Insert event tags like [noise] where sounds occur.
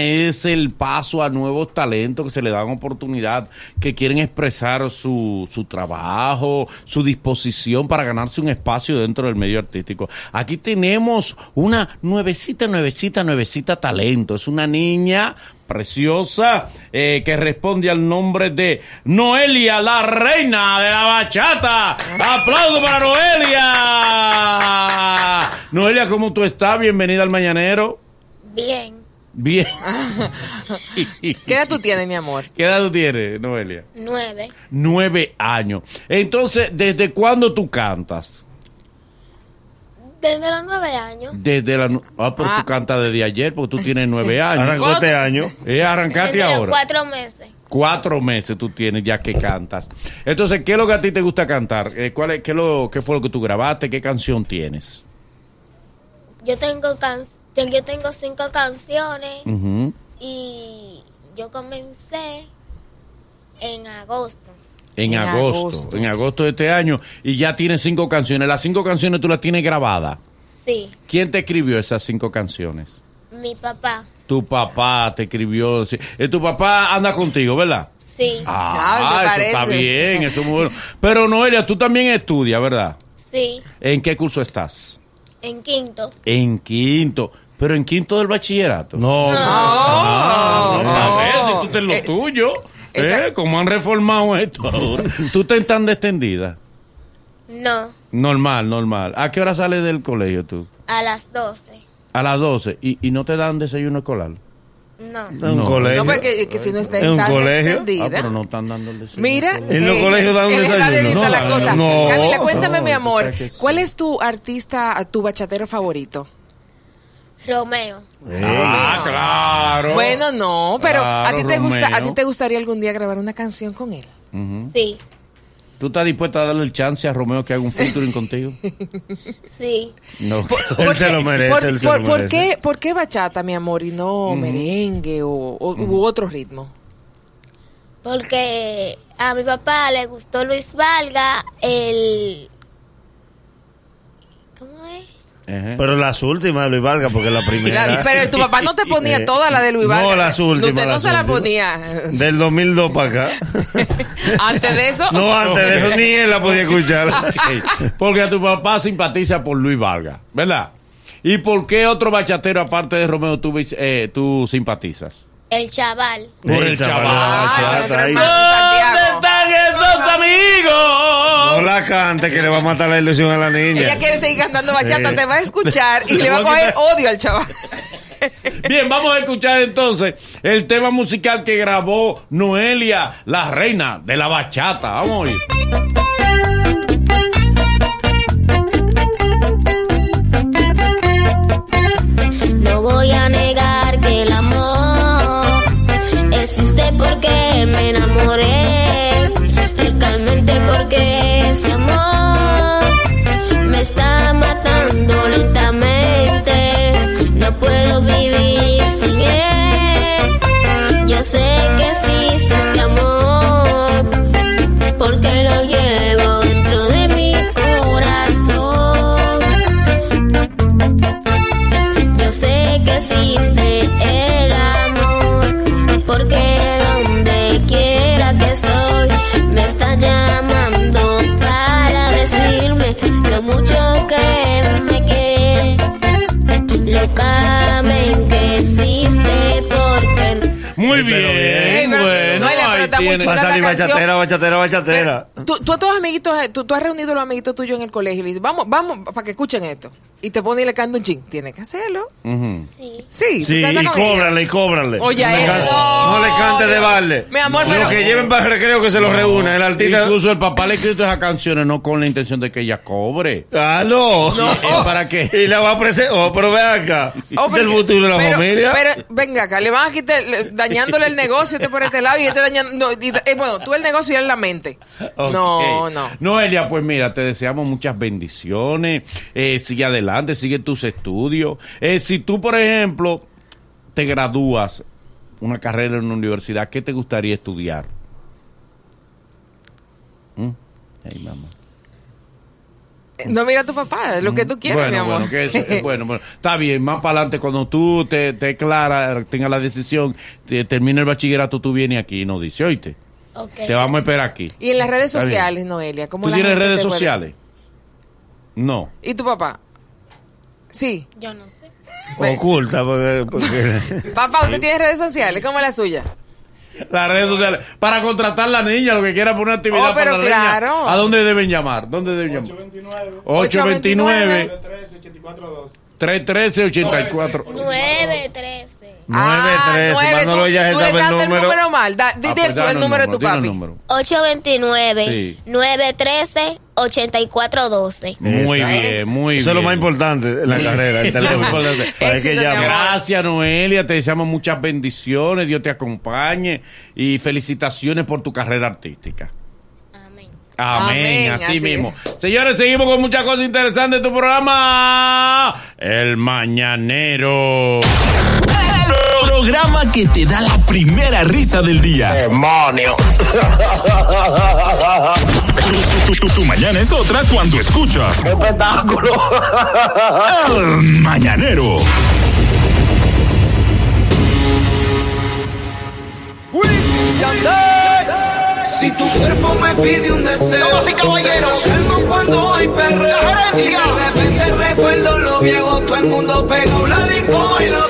Es el paso a nuevos talentos que se le dan oportunidad, que quieren expresar su, su trabajo, su disposición para ganarse un espacio dentro del medio artístico. Aquí tenemos una nuevecita, nuevecita, nuevecita talento. Es una niña preciosa eh, que responde al nombre de Noelia, la reina de la bachata. Aplauso para Noelia. Noelia, ¿cómo tú estás? Bienvenida al Mañanero. Bien, Bien. [laughs] ¿Qué edad tú tienes, mi amor? ¿Qué edad tú tienes, Noelia? nueve. Nueve años. Entonces, ¿desde cuándo tú cantas? Desde los nueve años. Desde la... nu- Ah, pero Ah. tú cantas desde ayer porque tú tienes nueve años. Arrancó este año. Eh, arrancaste Desde los ahora. cuatro meses. Cuatro meses tú tienes ya que cantas. Entonces, ¿qué es lo que a ti te gusta cantar? Eh, ¿cuál es, qué, es lo, ¿Qué fue lo que tú grabaste? ¿Qué canción tienes? Yo tengo can yo tengo cinco canciones y yo comencé en agosto. En, En agosto, agosto. En agosto de este año. Y ya tienes cinco canciones. Las cinco canciones tú las tienes grabadas. Sí, ¿Quién te escribió esas cinco canciones? mi papá. Tu papá te escribió. sí. Eh, tu papá anda contigo, ¿verdad? Sí, Ah, eso está bien, eso es muy bueno. [laughs] Pero Noelia, tú también estudias, ¿verdad? sí, ¿En qué curso estás? en quinto. En quinto. Pero en quinto del bachillerato. No. Ah, a ver, si tú te lo Eh, tuyo. ¿Eh? ¿Cómo han reformado esto ahora? [laughs] ¿Tú te tan extendida? No, Normal, normal. ¿A qué hora sales del colegio tú? a las doce. A las 12. ¿Y, y no te dan desayuno escolar? No, En un No. colegio. No, porque que si no está ¿En un tan colegio? extendida. Ah, pero no están dando el desayuno. Mira. En los eh, colegios dan un desayuno. a la No, cosa. no, Camila, cuéntame, no, mi amor. ¿cuál es tu artista, tu bachatero favorito? Romeo. Ah, claro. Bueno, no, pero a ti te gusta, a Romeo. ti te gustaría algún día grabar una canción con él. Ujú. Sí, ¿Tú estás dispuesta a darle el chance a Romeo que haga un featuring [laughs] contigo? sí, No. [laughs] Él se lo merece, por, él se por- lo por merece. qué, ¿Por qué bachata, mi amor, y no merengue o, o- u otro ritmo? porque a mi papá le gustó Luis Valga, el... ¿Cómo es? Ajá. Pero las últimas de Luis Valga, porque la [laughs] primera. La- pero tu papá no te ponía [laughs] toda la de Luis Vargas. no, las últimas, Usted no las se la ponía. Del 2002 para acá. [laughs] Antes de eso. No, antes de eso ni él la podía escuchar. Porque a tu papá simpatiza por Luis Vargas, ¿verdad? ¿Y por qué otro bachatero aparte de Romeo tú, eh, tú simpatizas? El chaval. Por el chaval. Ay, chaval, nuestro la cante que le va a matar la ilusión a la niña. Ella quiere seguir cantando bachata, te va a escuchar y Le va a coger odio al chaval. [laughs] Bien, vamos a escuchar entonces el tema musical que grabó Noelia, la reina de la bachata. Vamos a oír. Muy bien, bien. bueno. Muy tiene- Va a salir bachatera, bachatera, bachatera. Tú, tú a tus amiguitos, eh, tú, tú has reunido a los amiguitos tuyos en el colegio y le dices, vamos, vamos, para que escuchen esto. Y te pone y le canta un ching. Tienes que hacerlo. Sí. Sí, Sí, y cóbrale, y cóbrale. Oye, no, le eso, cante, no le cante de no. balde. Mi amor, Lo pero- que lleven para el recreo que se lo reúna. El artista. Incluso el papá le ha escrito esas canciones no con la intención de que ella cobre. Ah, no. No. Eh, ¿Para qué? Y la va a presentar. Oh, pero ve acá. Oh, del porque- futuro de la pero, familia. Pero, venga acá, le van a quitar, le- dañándole el negocio este por este lado y este dañando. no, y- eh, bueno, tú el negocio y él la mente. Ok. No, no. Noelia, pues mira, te deseamos muchas bendiciones. Eh, sigue adelante, sigue tus estudios. Eh, si tú, por ejemplo, te gradúas una carrera en una universidad, ¿qué te gustaría estudiar? ¿Mm? Mamá. No mira a tu papá, lo que tú quieras, bueno, mi amor. Bueno, que es- [laughs] bueno, bueno, está bien, más para adelante, cuando tú te, te clara, tengas la decisión, te, termine el bachillerato, tú vienes aquí y nos dices, oíste, Ok. te vamos a esperar aquí. y en las redes sociales, Noelia, ¿cómo ¿Tú la tienes gente redes te puede- sociales? No. ¿Y tu papá? Sí. Yo no sé. Oculta, porque. porque- [laughs] Papá, ¿usted tiene redes sociales? ¿Cómo es la suya? Las redes sociales. Para contratar la niña, lo que quiera por una actividad Oh, pero para la niña. claro. ¿A dónde deben llamar? ¿Dónde deben llamar? 829 313 84 9, 13. 913, nueve, Manolo tú- ya se sabe el número. mal. Da, di Ah, pues el número de tu el papi. número. 829 Sí. 913 8412. Muy bien, muy bien. Eso es lo más importante en la carrera. el [laughs] Eso es lo teléfono. más importante. Para que Éxito, mi llame. amor. Gracias, Noelia. Te deseamos muchas bendiciones. Dios te acompañe. Y felicitaciones por tu carrera artística. Amén. Amén, Amén, así, así mismo. es. Señores, seguimos con muchas cosas interesantes de tu programa. El Mañanero. El programa que te da la primera risa del día. ¡Demonios! Tu, tu- tu- tu mañana es otra cuando escuchas ¡Espectáculo! El Mañanero. Si tu cuerpo me pide un deseo, y caballeros. calmo cuando hay perreo. Y de repente recuerdo lo viejo, todo el mundo pegó la disco y lo